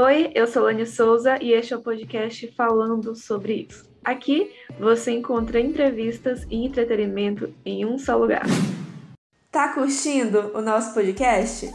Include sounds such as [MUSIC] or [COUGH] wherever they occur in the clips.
Oi, eu sou Lani Souza e este é o podcast falando sobre isso. Aqui você encontra entrevistas e entretenimento em um só lugar. Tá curtindo o nosso podcast?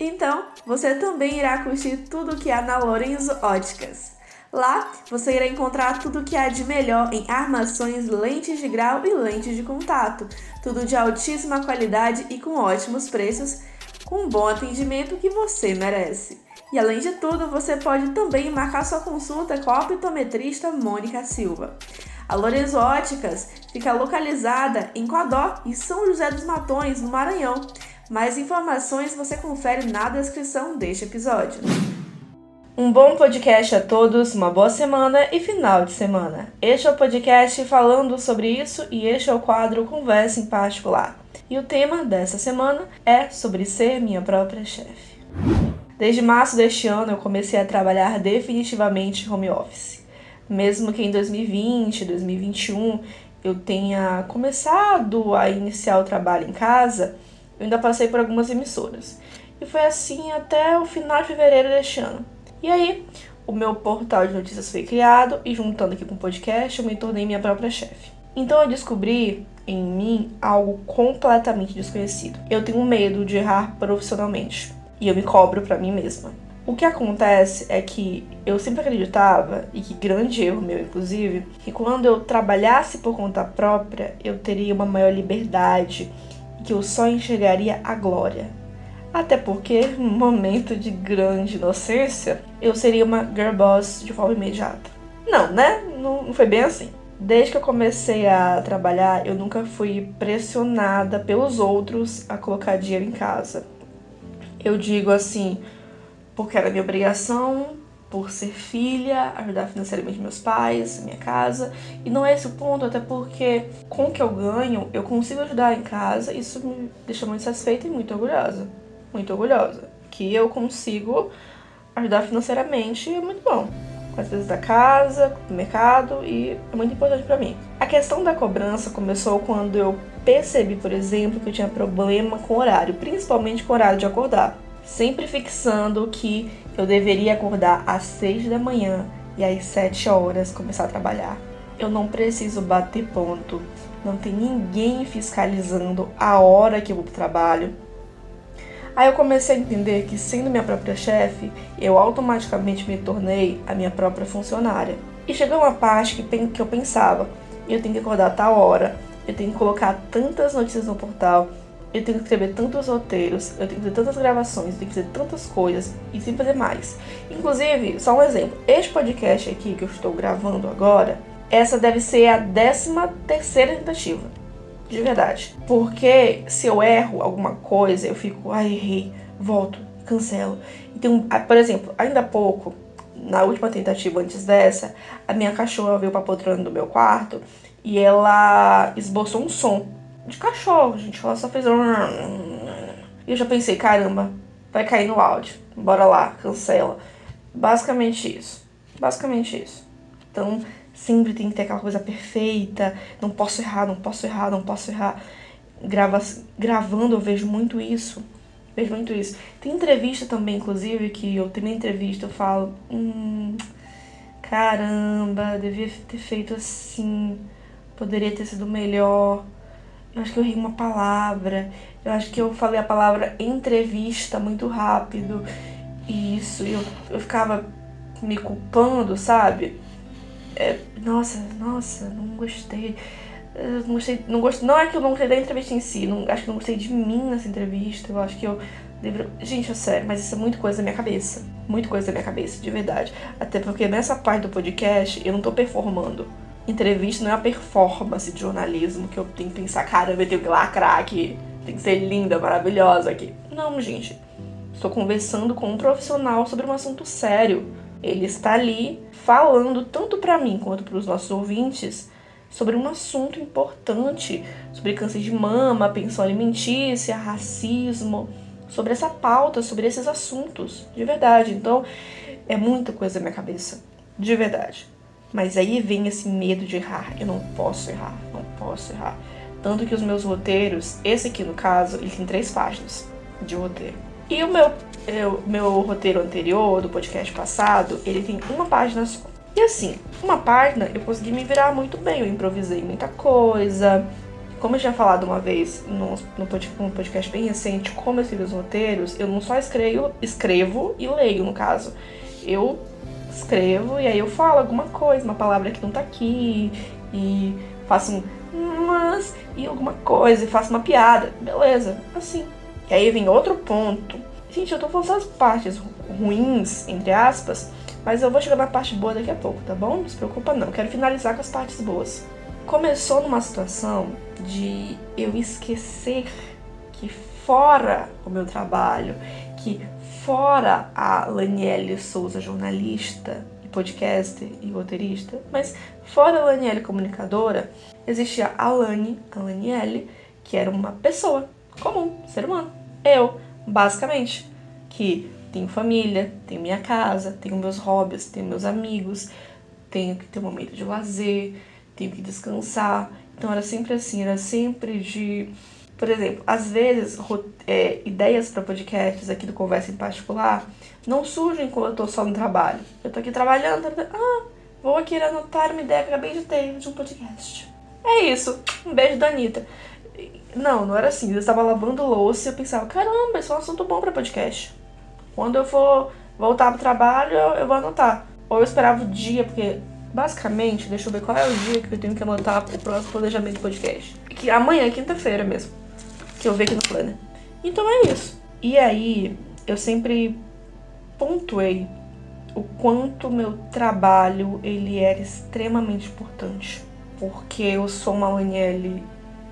Então, você também irá curtir tudo que há na Lorenzo Óticas. Lá você irá encontrar tudo o que há de melhor em armações, lentes de grau e lentes de contato. Tudo de altíssima qualidade e com ótimos preços, com um bom atendimento que você merece. E além de tudo, você pode também marcar sua consulta com a optometrista Mônica Silva. A Lorenzo Óticas fica localizada em Codó e São José dos Matões, no Maranhão. Mais informações você confere na descrição deste episódio. Um bom podcast a todos, uma boa semana e final de semana. Este é o podcast falando sobre isso e este é o quadro Conversa em Particular. E o tema dessa semana é sobre ser minha própria chefe. Desde março deste ano eu comecei a trabalhar definitivamente home office. Mesmo que em 2020, 2021 eu tenha começado a iniciar o trabalho em casa, eu ainda passei por algumas emissoras. E foi assim até o final de fevereiro deste ano. E aí, o meu portal de notícias foi criado e juntando aqui com o podcast, eu me tornei minha própria chefe. Então eu descobri em mim algo completamente desconhecido. Eu tenho medo de errar profissionalmente e eu me cobro para mim mesma. O que acontece é que eu sempre acreditava, e que grande erro meu inclusive, que quando eu trabalhasse por conta própria, eu teria uma maior liberdade e que eu só enxergaria a glória. Até porque, [LAUGHS] no momento de grande inocência, eu seria uma girl boss de forma imediata. Não, né? Não, não foi bem assim. Desde que eu comecei a trabalhar, eu nunca fui pressionada pelos outros a colocar dinheiro em casa. Eu digo assim, porque era minha obrigação, por ser filha, ajudar financeiramente meus pais, minha casa. E não é esse o ponto, até porque com o que eu ganho, eu consigo ajudar em casa. Isso me deixa muito satisfeita e muito orgulhosa muito orgulhosa. Que eu consigo ajudar financeiramente é muito bom. Com as coisas da casa, do mercado e é muito importante para mim. A questão da cobrança começou quando eu percebi, por exemplo, que eu tinha problema com horário, principalmente com horário de acordar. Sempre fixando que eu deveria acordar às 6 da manhã e às 7 horas começar a trabalhar. Eu não preciso bater ponto, não tem ninguém fiscalizando a hora que eu vou pro trabalho, Aí eu comecei a entender que, sendo minha própria chefe, eu automaticamente me tornei a minha própria funcionária. E chegou uma parte que, que eu pensava: eu tenho que acordar a tal hora, eu tenho que colocar tantas notícias no portal, eu tenho que escrever tantos roteiros, eu tenho que fazer tantas gravações, eu tenho que fazer tantas coisas e sem fazer mais. Inclusive, só um exemplo: este podcast aqui que eu estou gravando agora, essa deve ser a décima terceira tentativa de verdade. Porque se eu erro alguma coisa, eu fico, ai, errei, volto, cancelo. Então, por exemplo, ainda há pouco, na última tentativa antes dessa, a minha cachorra veio pra poltrona do meu quarto e ela esboçou um som de cachorro, gente. Ela só fez um. [LAUGHS] E eu já pensei, caramba, vai cair no áudio. Bora lá, cancela. Basicamente isso. Basicamente isso. Então, sempre tem que ter aquela coisa perfeita, não posso errar, não posso errar, não posso errar. Grava, gravando eu vejo muito isso. Vejo muito isso. Tem entrevista também, inclusive, que eu tenho uma entrevista, eu falo, hum, caramba, devia ter feito assim, poderia ter sido melhor. Eu acho que eu ri uma palavra. Eu acho que eu falei a palavra entrevista muito rápido. E isso, eu, eu ficava me culpando, sabe? É, nossa, nossa, não gostei. Não gostei, não gostei. Não é que eu não gostei da entrevista em si, não, acho que não gostei de mim nessa entrevista. Eu acho que eu deveria. Gente, é sério, mas isso é muito coisa da minha cabeça. Muito coisa da minha cabeça, de verdade. Até porque nessa parte do podcast eu não tô performando. Entrevista não é uma performance de jornalismo que eu tenho que pensar, cara, eu tenho que lacrar aqui. Tem que ser linda, maravilhosa aqui. Não, gente. Estou conversando com um profissional sobre um assunto sério. Ele está ali falando tanto para mim quanto para os nossos ouvintes sobre um assunto importante, sobre câncer de mama, pensão alimentícia, racismo, sobre essa pauta, sobre esses assuntos, de verdade. Então, é muita coisa na minha cabeça, de verdade. Mas aí vem esse medo de errar. Eu não posso errar, não posso errar. Tanto que os meus roteiros, esse aqui no caso, ele tem três páginas de roteiro. E o meu, eu, meu roteiro anterior, do podcast passado, ele tem uma página só. E assim, uma página eu consegui me virar muito bem, eu improvisei muita coisa. Como eu tinha falado uma vez no, no podcast bem recente, como eu escrevo os roteiros, eu não só escrevo, escrevo e leio, no caso. Eu escrevo e aí eu falo alguma coisa, uma palavra que não tá aqui, e faço um mas e alguma coisa, e faço uma piada. Beleza, assim. E aí vem outro ponto. Gente, eu tô falando as partes ruins, entre aspas, mas eu vou chegar na parte boa daqui a pouco, tá bom? Não se preocupa não. Quero finalizar com as partes boas. Começou numa situação de eu esquecer que fora o meu trabalho, que fora a Laniele Souza, jornalista, podcaster e roteirista, mas fora a Laniele comunicadora, existia a Lani, a Laniele, que era uma pessoa comum, ser humano. Eu, basicamente, que tenho família, tenho minha casa, tenho meus hobbies, tenho meus amigos, tenho que ter um momento de lazer, tenho que descansar. Então era sempre assim, era sempre de. Por exemplo, às vezes, é, ideias para podcasts aqui do Conversa em Particular não surgem quando eu tô só no trabalho. Eu tô aqui trabalhando, ah, vou aqui anotar uma ideia que acabei de ter de um podcast. É isso. Um beijo da Anitta. Não, não era assim. Eu estava lavando louça e eu pensava, caramba, esse é um assunto bom para podcast. Quando eu for voltar pro trabalho, eu vou anotar. Ou eu esperava o dia, porque basicamente, deixa eu ver qual é o dia que eu tenho que anotar o próximo planejamento do podcast. Que amanhã é quinta-feira mesmo. Que eu vi aqui no planner. Então é isso. E aí, eu sempre pontuei o quanto meu trabalho ele era extremamente importante, porque eu sou uma Laniele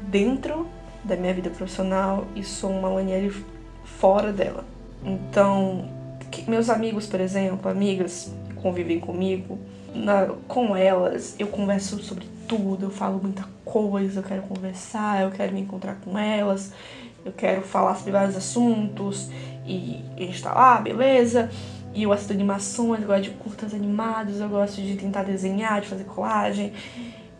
dentro da minha vida profissional e sou uma Laniele fora dela. Então, meus amigos, por exemplo, amigas que convivem comigo, na, com elas eu converso sobre tudo, eu falo muita coisa, eu quero conversar, eu quero me encontrar com elas, eu quero falar sobre vários assuntos e a gente tá lá, beleza. E eu assisto animações, eu gosto de curtas animados, eu gosto de tentar desenhar, de fazer colagem.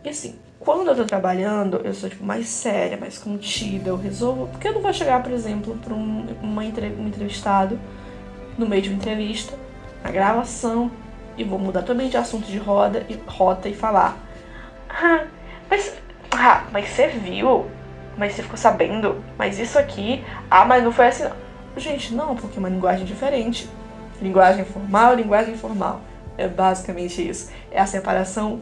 E assim, quando eu tô trabalhando, eu sou tipo mais séria, mais contida, eu resolvo. Porque eu não vou chegar, por exemplo, pra um, uma, um entrevistado no meio de uma entrevista, na gravação, e vou mudar totalmente de assunto de roda e rota e falar. Ah, mas. Ah, mas você viu? Mas você ficou sabendo? Mas isso aqui. Ah, mas não foi assim. Gente, não, porque é uma linguagem diferente. Linguagem formal, linguagem informal. É basicamente isso. É a separação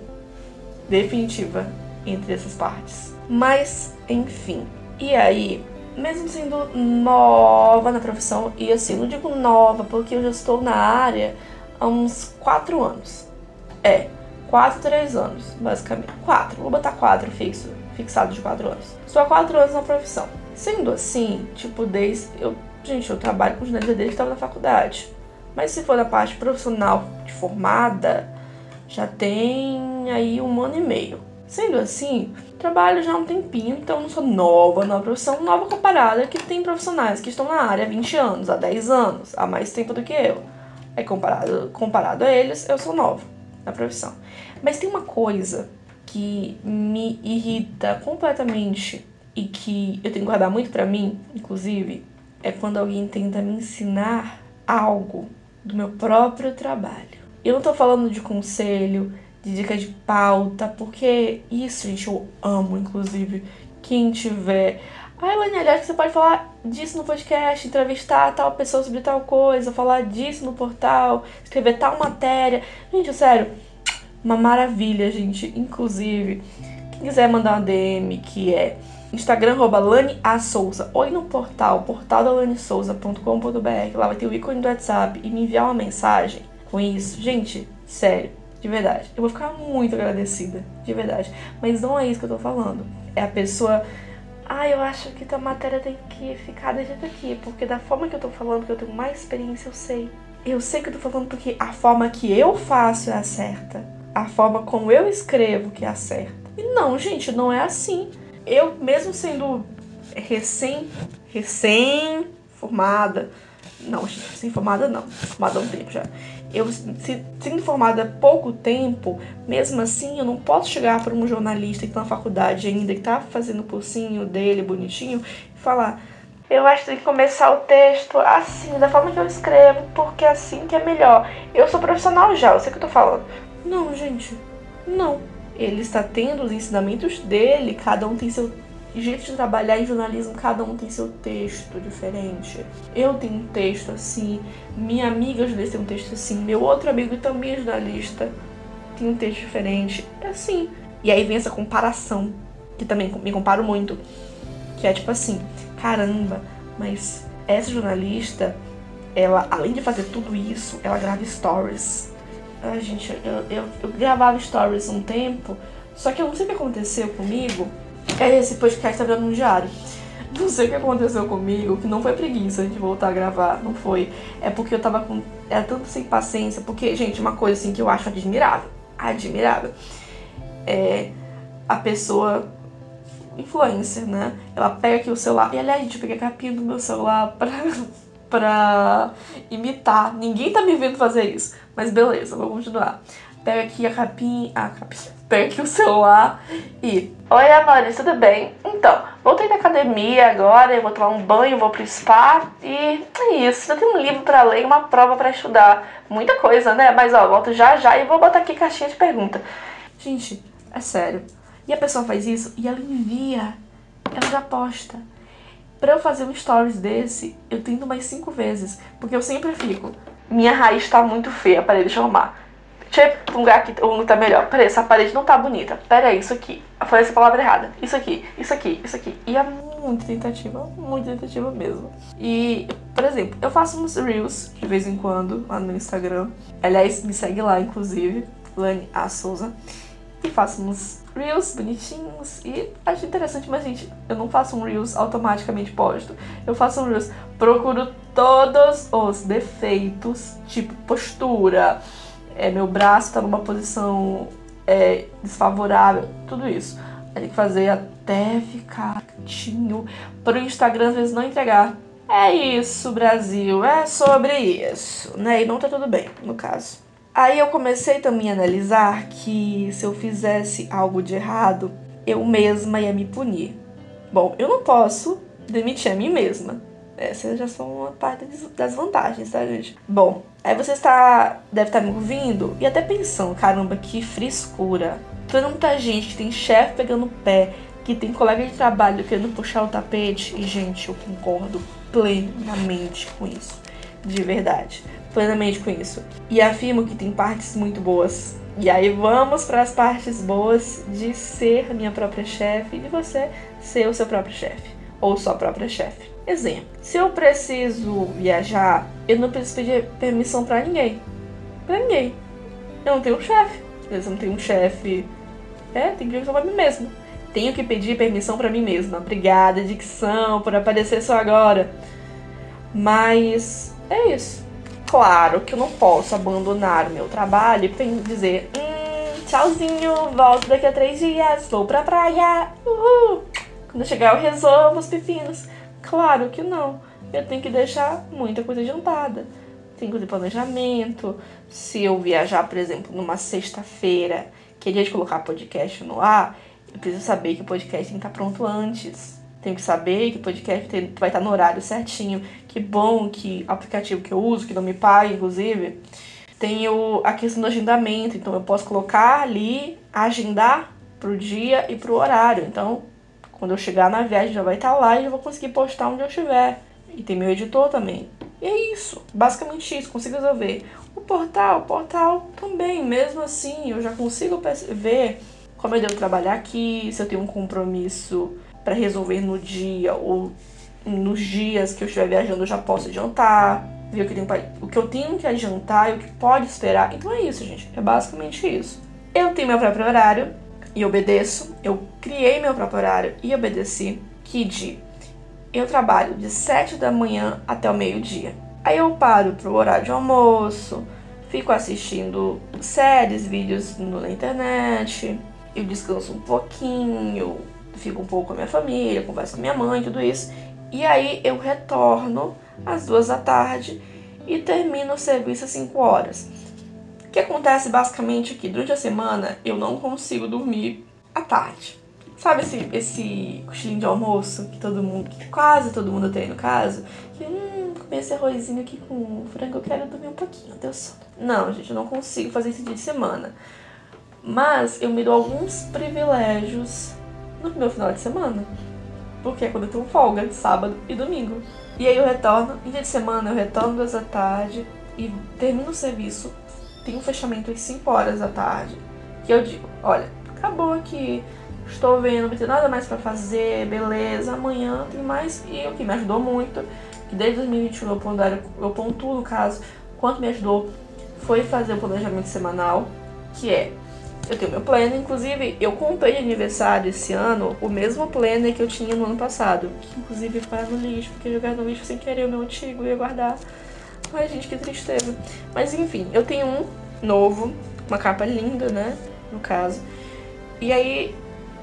definitiva entre essas partes. Mas, enfim. E aí, mesmo sendo nova na profissão, e assim, não digo nova porque eu já estou na área há uns 4 anos. É, 4, 3 anos, basicamente. 4, vou botar 4 fixo, fixado de 4 anos. Há 4 anos na profissão. Sendo assim, tipo, desde. Eu, gente, eu trabalho com jornalismo desde que estava na faculdade. Mas se for da parte profissional de formada, já tem aí um ano e meio. Sendo assim, trabalho já há um tempinho, então não sou nova na profissão, nova comparada que tem profissionais que estão na área há 20 anos, há 10 anos, há mais tempo do que eu. Aí comparado, comparado a eles, eu sou nova na profissão. Mas tem uma coisa que me irrita completamente e que eu tenho que guardar muito para mim, inclusive, é quando alguém tenta me ensinar algo do meu próprio trabalho. Eu não tô falando de conselho, de dica de pauta, porque isso, gente, eu amo, inclusive, quem tiver. Ah, Elaine, aliás, você pode falar disso no podcast, entrevistar tal pessoa sobre tal coisa, falar disso no portal, escrever tal matéria. Gente, sério, uma maravilha, gente. Inclusive, quem quiser mandar uma DM que é Instagram, arroba Lani A. Souza, ou ir no portal, portaldalanisouza.com.br, lá vai ter o ícone do WhatsApp e me enviar uma mensagem com isso. Gente, sério, de verdade, eu vou ficar muito agradecida, de verdade. Mas não é isso que eu tô falando. É a pessoa, ah, eu acho que tua matéria tem que ficar desse jeito aqui, porque da forma que eu tô falando, que eu tenho mais experiência, eu sei. Eu sei que eu tô falando porque a forma que eu faço é a certa. A forma como eu escrevo que é a certa. E não, gente, não é assim eu, mesmo sendo recém, recém formada, não, recém formada não, formada há um tempo já. Eu, se, sendo formada há pouco tempo, mesmo assim, eu não posso chegar para um jornalista que está na faculdade ainda, que está fazendo o cursinho dele bonitinho, e falar: Eu acho que tem que começar o texto assim, da forma que eu escrevo, porque é assim que é melhor. Eu sou profissional já, eu sei o que eu tô falando. Não, gente, não. Ele está tendo os ensinamentos dele, cada um tem seu jeito de trabalhar em jornalismo, cada um tem seu texto diferente. Eu tenho um texto assim, minha amiga jornalista tem um texto assim, meu outro amigo também é jornalista tem um texto diferente. É assim. E aí vem essa comparação, que também me comparo muito. Que é tipo assim, caramba, mas essa jornalista, ela, além de fazer tudo isso, ela grava stories. Ai, gente, eu, eu, eu gravava stories um tempo, só que eu não sei o que aconteceu comigo esse podcast tá virando um diário. Não sei o que aconteceu comigo, que não foi preguiça de voltar a gravar, não foi. É porque eu tava com. Era tanto sem paciência, porque, gente, uma coisa assim que eu acho admirável. Admirável. É a pessoa influencer, né? Ela pega aqui o celular. E aliás, gente, eu peguei a capinha do meu celular [LAUGHS] pra, pra imitar. Ninguém tá me vendo fazer isso. Mas beleza, vou continuar pega aqui a capinha, a capinha, pega aqui o celular e... Oi, amores, tudo bem? Então, voltei da academia agora, eu vou tomar um banho, vou pro spa e é isso. Eu tenho um livro para ler e uma prova para estudar. Muita coisa, né? Mas, ó, volto já já e vou botar aqui caixinha de pergunta. Gente, é sério. E a pessoa faz isso e ela envia, ela já posta. Pra eu fazer um stories desse, eu tento mais cinco vezes, porque eu sempre fico... Minha raiz tá muito feia, peraí, deixa eu arrumar. Lugar aqui, um tá melhor. Peraí, essa parede não tá bonita. Peraí, isso aqui. Eu falei essa palavra errada. Isso aqui, isso aqui, isso aqui. E é muito tentativa, muito tentativa mesmo. E, por exemplo, eu faço uns reels de vez em quando lá no Instagram. Aliás, me segue lá, inclusive, Lani A. Souza. E faço uns reels bonitinhos e acho interessante, mas gente, eu não faço um reels automaticamente posto. Eu faço um reels, procuro todos os defeitos, tipo postura, é, meu braço está numa posição é, desfavorável, tudo isso. Tem que fazer até ficar quietinho para o Instagram às vezes não entregar. É isso, Brasil, é sobre isso, né? E não tá tudo bem, no caso. Aí eu comecei também a analisar que se eu fizesse algo de errado, eu mesma ia me punir. Bom, eu não posso demitir a mim mesma. Essas já são uma parte das vantagens, tá, gente? Bom, aí você está, deve estar me ouvindo e até pensando, caramba, que frescura. Tanta gente que tem chefe pegando pé, que tem colega de trabalho querendo puxar o tapete. E, gente, eu concordo plenamente com isso. De verdade. Plenamente com isso. E afirmo que tem partes muito boas. E aí vamos para as partes boas de ser minha própria chefe e você ser o seu próprio chefe. Ou sua própria chefe. Exemplo, se eu preciso viajar, eu não preciso pedir permissão para ninguém. Para ninguém. Eu não tenho um chefe. Eu não tenho um chefe. É, tenho que permissão pra mim mesma. Tenho que pedir permissão para mim mesma. Obrigada, dicção, por aparecer só agora. Mas é isso. Claro que eu não posso abandonar meu trabalho e dizer: hum, tchauzinho, volto daqui a três dias, vou pra praia. Uhul. Quando chegar, eu resolvo os pepinos. Claro que não. Eu tenho que deixar muita coisa adiantada. Tenho que ter planejamento. Se eu viajar, por exemplo, numa sexta-feira, que é de colocar podcast no ar, eu preciso saber que o podcast tem que estar pronto antes. Tenho que saber que o podcast vai estar no horário certinho. Que bom que aplicativo que eu uso, que não me paga, inclusive, tem a questão do agendamento. Então eu posso colocar ali, agendar pro dia e pro horário. Então quando eu chegar na viagem já vai estar tá lá e eu vou conseguir postar onde eu estiver. E tem meu editor também. E é isso, basicamente isso, consigo resolver. O portal, o portal também, mesmo assim, eu já consigo ver como eu devo trabalhar aqui, se eu tenho um compromisso para resolver no dia ou nos dias que eu estiver viajando eu já posso adiantar, ver o que, eu tenho, o que eu tenho que adiantar e o que pode esperar. Então é isso, gente, é basicamente isso. Eu tenho meu próprio horário, e obedeço. Eu criei meu próprio horário e obedeci. Que de eu trabalho de 7 da manhã até o meio-dia. Aí eu paro pro horário de almoço, fico assistindo séries, vídeos na internet, eu descanso um pouquinho, fico um pouco com a minha família, converso com minha mãe, tudo isso. E aí eu retorno às duas da tarde e termino o serviço às 5 horas. O que acontece basicamente é que durante a semana eu não consigo dormir à tarde. Sabe esse, esse cochilinho de almoço que todo mundo, que quase todo mundo tem no caso? Que, hum, comer esse arrozinho aqui com frango, eu quero dormir um pouquinho, deu sono. Não, gente, eu não consigo fazer esse dia de semana. Mas eu me dou alguns privilégios no meu final de semana. Porque é quando eu tenho folga, sábado e domingo. E aí eu retorno, em dia de semana eu retorno duas da tarde e termino o serviço, tem um fechamento às 5 horas da tarde. Que eu digo, olha, acabou aqui, estou vendo, não tem nada mais para fazer, beleza, amanhã tem mais. E o que me ajudou muito, que desde 2021 eu, pondero, eu pontuo no caso, quanto me ajudou, foi fazer o planejamento semanal, que é eu tenho meu planner, inclusive eu comprei de aniversário esse ano o mesmo planner que eu tinha no ano passado. Que inclusive para no lixo, porque jogar no lixo sem querer o meu antigo ia guardar. Ai gente, que tristeza. Mas enfim, eu tenho um novo, uma capa linda, né? No caso. E aí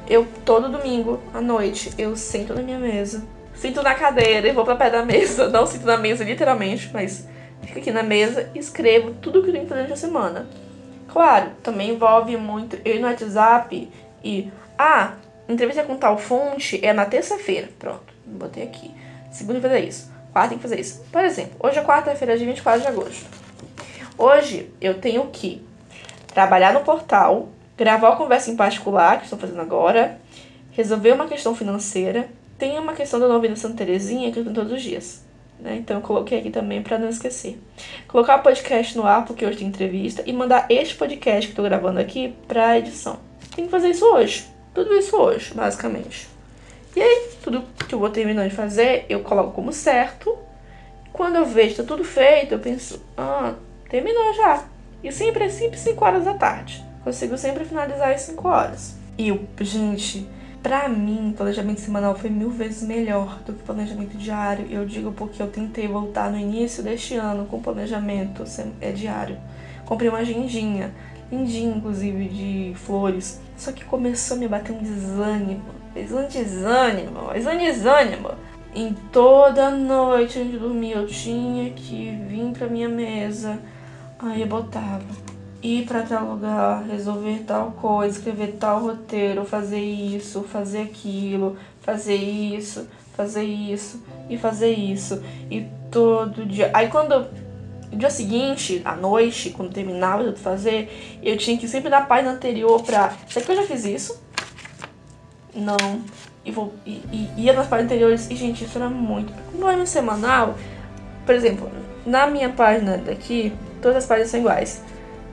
eu todo domingo à noite eu sento na minha mesa, sinto na cadeira e vou para pé da mesa, [LAUGHS] não sinto na mesa literalmente, mas fico aqui na mesa e escrevo tudo que eu tenho durante a semana. Claro, também envolve muito eu ir no WhatsApp e ah, entrevista com tal fonte é na terça-feira. Pronto, botei aqui. Segunda fazer isso. Quarta tem que fazer isso. Por exemplo, hoje é quarta-feira, dia 24 de agosto. Hoje eu tenho que trabalhar no portal, gravar a conversa em particular, que estou fazendo agora, resolver uma questão financeira, tem uma questão da novena Santa Terezinha que eu tenho todos os dias. Né? Então eu coloquei aqui também para não esquecer. Colocar o podcast no ar, porque hoje tem entrevista, e mandar este podcast que estou gravando aqui para edição. Tem que fazer isso hoje. Tudo isso hoje, basicamente. E aí, tudo que eu vou terminando de fazer, eu coloco como certo. Quando eu vejo que tá tudo feito, eu penso, ah, terminou já. E sempre é sempre 5 horas da tarde. Consigo sempre finalizar às 5 horas. E gente, Pra mim, planejamento semanal foi mil vezes melhor do que planejamento diário. Eu digo porque eu tentei voltar no início deste ano com planejamento é diário. Comprei uma agendinha, lindinha inclusive, de flores. Só que começou a me bater um desânimo. Um desânimo, um desânimo. Em toda noite antes de dormir eu tinha que vir pra minha mesa. Aí eu botava ir para tal lugar, resolver tal coisa, escrever tal roteiro, fazer isso, fazer aquilo, fazer isso, fazer isso e fazer isso. E todo dia. Aí quando no dia seguinte, à noite, quando terminava de fazer, eu tinha que sempre na página anterior pra. Será que eu já fiz isso? Não. E, vou, e, e ia nas páginas anteriores e, gente, isso era muito. No ano semanal, por exemplo, na minha página daqui, todas as páginas são iguais.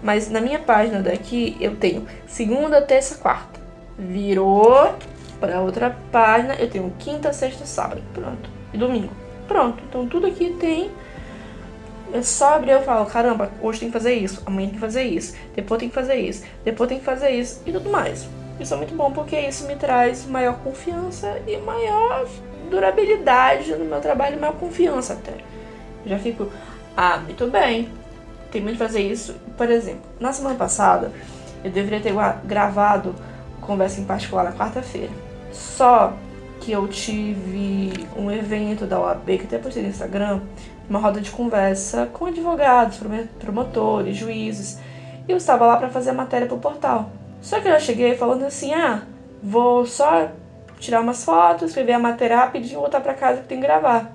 Mas na minha página daqui eu tenho segunda, terça, quarta. Virou para outra página, eu tenho quinta, sexta, sábado. Pronto. E domingo. Pronto. Então tudo aqui tem. É só abrir eu falo, caramba, hoje tem que fazer isso, amanhã tem que fazer isso, depois tem que fazer isso, depois tem que fazer isso e tudo mais. Isso é muito bom porque isso me traz maior confiança e maior durabilidade no meu trabalho, maior confiança até. Já fico, ah, muito bem, termino de fazer isso. Por exemplo, na semana passada, eu deveria ter gravado conversa em particular na quarta-feira. Só que eu tive um evento da OAB, que até postei no Instagram, uma roda de conversa com advogados, promotores, juízes. E eu estava lá para fazer a matéria para o portal. Só que eu cheguei falando assim: ah, vou só tirar umas fotos, escrever a matéria rapidinho e voltar para casa que tem que gravar.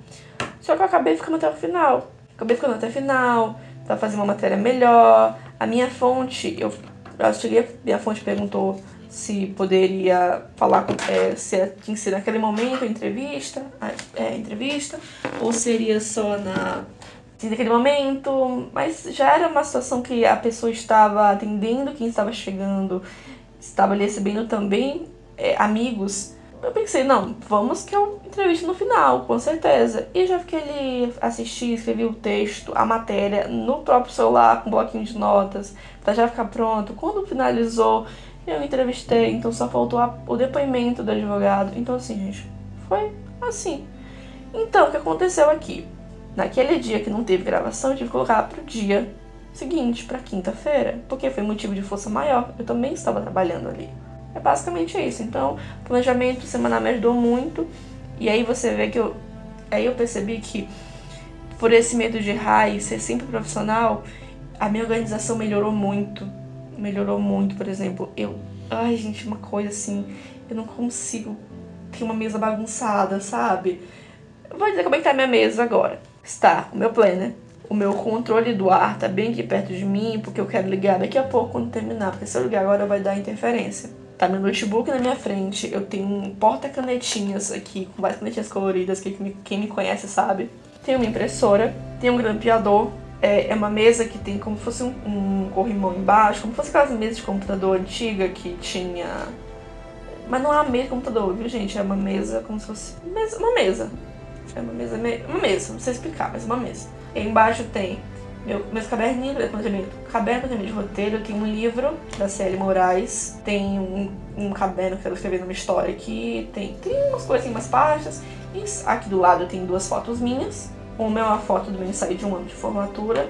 Só que eu acabei ficando até o final. Acabei ficando até o final, para fazer uma matéria melhor. A minha fonte, eu, eu cheguei, minha fonte perguntou se poderia falar é, se é, tinha que ser naquele momento entrevista, é, entrevista, ou seria só na naquele momento, mas já era uma situação que a pessoa estava atendendo quem estava chegando, estava recebendo também é, amigos eu pensei, não, vamos que eu entrevisto no final, com certeza. E já fiquei ali, assisti, escrevi o texto, a matéria no próprio celular, com um bloquinho de notas, pra já ficar pronto. Quando finalizou, eu entrevistei, então só faltou a, o depoimento do advogado. Então, assim, gente, foi assim. Então, o que aconteceu aqui? Naquele dia que não teve gravação, eu tive que colocar pro dia seguinte, pra quinta-feira, porque foi motivo de força maior. Eu também estava trabalhando ali. É basicamente isso. Então, planejamento semanal me ajudou muito. E aí você vê que eu. Aí eu percebi que por esse medo de errar e ser sempre profissional, a minha organização melhorou muito. Melhorou muito, por exemplo, eu. Ai, gente, uma coisa assim. Eu não consigo ter uma mesa bagunçada, sabe? Vou dizer como é que tá a minha mesa agora. Está o meu planner, o meu controle do ar tá bem aqui perto de mim, porque eu quero ligar daqui a pouco quando terminar, porque se eu ligar agora vai dar interferência. Tá meu notebook na minha frente, eu tenho um porta-canetinhas aqui, com várias canetinhas coloridas, que quem me conhece sabe. Tenho uma impressora, tenho um grampeador, é, é uma mesa que tem como se fosse um, um corrimão embaixo, como se fosse aquelas mesas de computador antiga que tinha. Mas não é uma mesa de computador, viu, gente? É uma mesa como se fosse. Uma mesa. É uma mesa. Uma mesa, não sei explicar, mas uma mesa. E embaixo tem meu, meus caderninhos, caderno de roteiro, tem um livro da Célia Moraes, tem um, um caderno que eu escrevi numa história aqui, tem, tem umas coisas, umas pastas. E aqui do lado tem duas fotos minhas. Uma é uma foto do meu ensaio de um ano de formatura,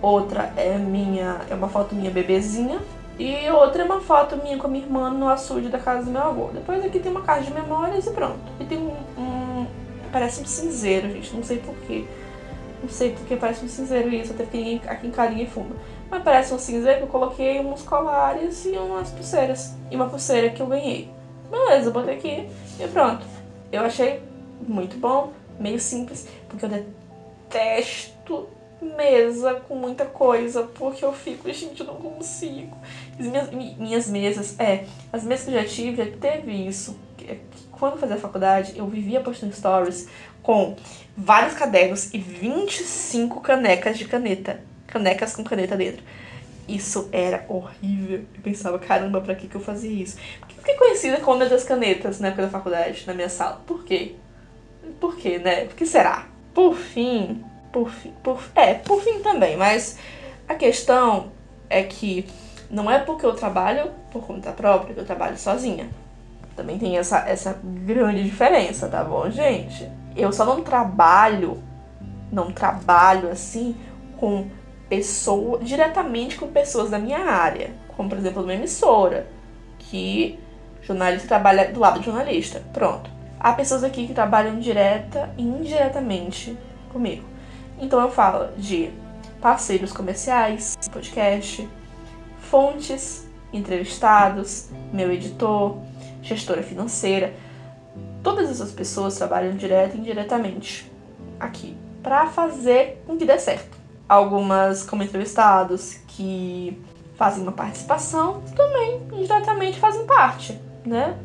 outra é minha, é uma foto minha bebezinha, e outra é uma foto minha com a minha irmã no açude da casa do meu avô. Depois aqui tem uma caixa de memórias e pronto. E tem um, um parece um cinzeiro, gente, não sei porquê. Não sei porque parece um cinzeiro isso, até que aqui em carinha e fuma. Mas parece um cinzeiro que eu coloquei uns colares e umas pulseiras. E uma pulseira que eu ganhei. Beleza, eu botei aqui e pronto. Eu achei muito bom, meio simples, porque eu detesto mesa com muita coisa, porque eu fico, gente, eu não consigo. As minhas, minhas mesas, é, as mesas que eu já tive, já teve isso. Quando eu fazia faculdade, eu vivia postando stories com vários cadernos e 25 canecas de caneta. Canecas com caneta dentro. Isso era horrível. Eu pensava, caramba, pra que, que eu fazia isso? Por que eu fiquei conhecida como das canetas na época da faculdade, na minha sala? Por quê? Por quê, né? Por que será? Por fim, por fim, por, é, por fim também, mas a questão é que não é porque eu trabalho por conta própria que eu trabalho sozinha. Também tem essa, essa grande diferença, tá bom, gente? Eu só não trabalho, não trabalho assim com pessoas, diretamente com pessoas da minha área. Como, por exemplo, uma emissora, que jornalista trabalha do lado do jornalista. Pronto. Há pessoas aqui que trabalham direta e indiretamente comigo. Então eu falo de parceiros comerciais, podcast, fontes, entrevistados, meu editor, gestora financeira. Todas essas pessoas trabalham direto e indiretamente aqui para fazer com que dê certo. Algumas como entrevistados que fazem uma participação também indiretamente fazem parte, né?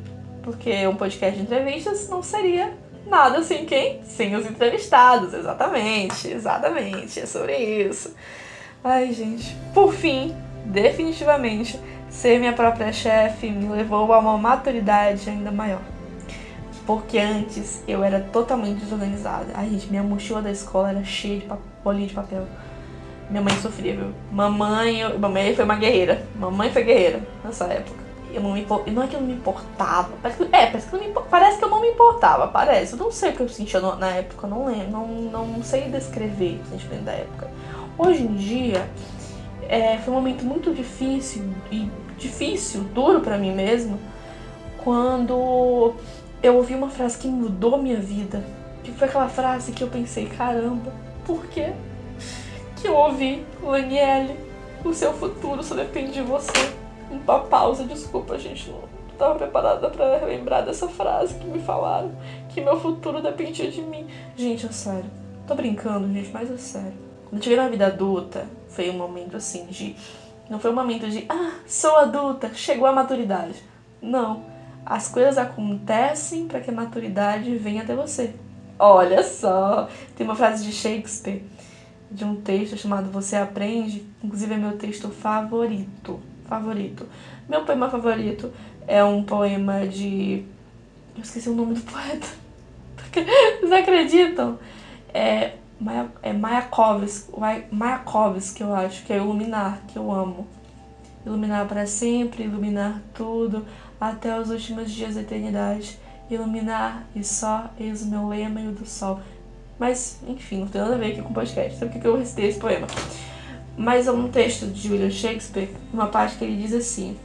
Porque um podcast de entrevistas não seria nada sem quem? Sem os entrevistados, exatamente, exatamente, é sobre isso. Ai, gente, por fim, definitivamente, ser minha própria chefe me levou a uma maturidade ainda maior. Porque antes eu era totalmente desorganizada. Ai, gente, minha mochila da escola era cheia de bolinha de papel. Minha mãe sofria, viu? Mamãe, eu, mamãe foi uma guerreira. Mamãe foi guerreira nessa época. Eu não me não é que eu não me importava. Parece que, é, parece que, eu me, parece que eu não me importava, parece. Eu não sei o que eu sentia na época, não lembro. Não, não sei descrever o sentimento da época. Hoje em dia, é, foi um momento muito difícil e difícil, duro para mim mesmo, quando eu ouvi uma frase que mudou minha vida. Que foi aquela frase que eu pensei, caramba, por quê? Que eu ouvi, Laniele, o seu futuro só depende de você. Uma pausa, desculpa, gente, não estava preparada para lembrar dessa frase que me falaram, que meu futuro dependia de mim. Gente, é sério. Tô brincando, gente, mas é sério. Quando eu cheguei na vida adulta, foi um momento assim de. Não foi um momento de, ah, sou adulta, chegou a maturidade. Não. As coisas acontecem para que a maturidade venha até você. Olha só, tem uma frase de Shakespeare, de um texto chamado Você Aprende, inclusive é meu texto favorito. Favorito. Meu poema favorito é um poema de. Eu esqueci o nome do poeta. [LAUGHS] Vocês acreditam? É Maia, é Mayakovsky, Mayakovsky, eu acho, que é Iluminar, que eu amo. Iluminar para sempre, iluminar tudo, até os últimos dias da eternidade. Iluminar e só, eis o meu lema e o do sol. Mas, enfim, não tem nada a ver aqui com o podcast. Sabe por que eu recitei esse poema? Mas é um texto de William Shakespeare, uma parte que ele diz assim: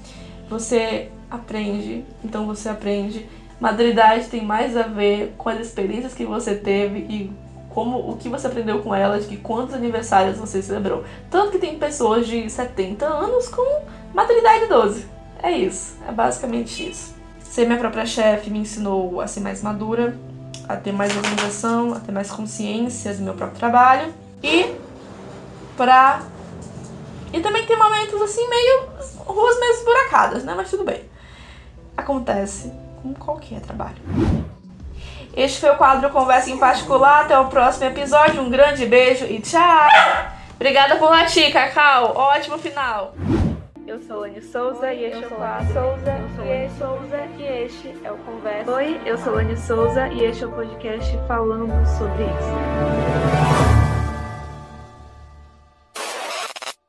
Você aprende, então você aprende. Maturidade tem mais a ver com as experiências que você teve e como o que você aprendeu com elas, de quantos aniversários você celebrou. Tanto que tem pessoas de 70 anos com maturidade 12. É isso, é basicamente isso. Ser minha própria chefe me ensinou a ser mais madura, a ter mais organização, a ter mais consciência do meu próprio trabalho e pra. E também tem momentos assim meio. ruas meio esburacadas, né? Mas tudo bem. Acontece com qualquer trabalho. Este foi o quadro Conversa em Particular. Até o próximo episódio. Um grande beijo e tchau! Obrigada por latir, Cacau. Ótimo final. Eu sou Lani Souza Oi, e este é o quadro. Souza, eu sou Lani Souza e este é o Conversa. Oi, eu sou Lani Souza e este é o podcast falando sobre isso.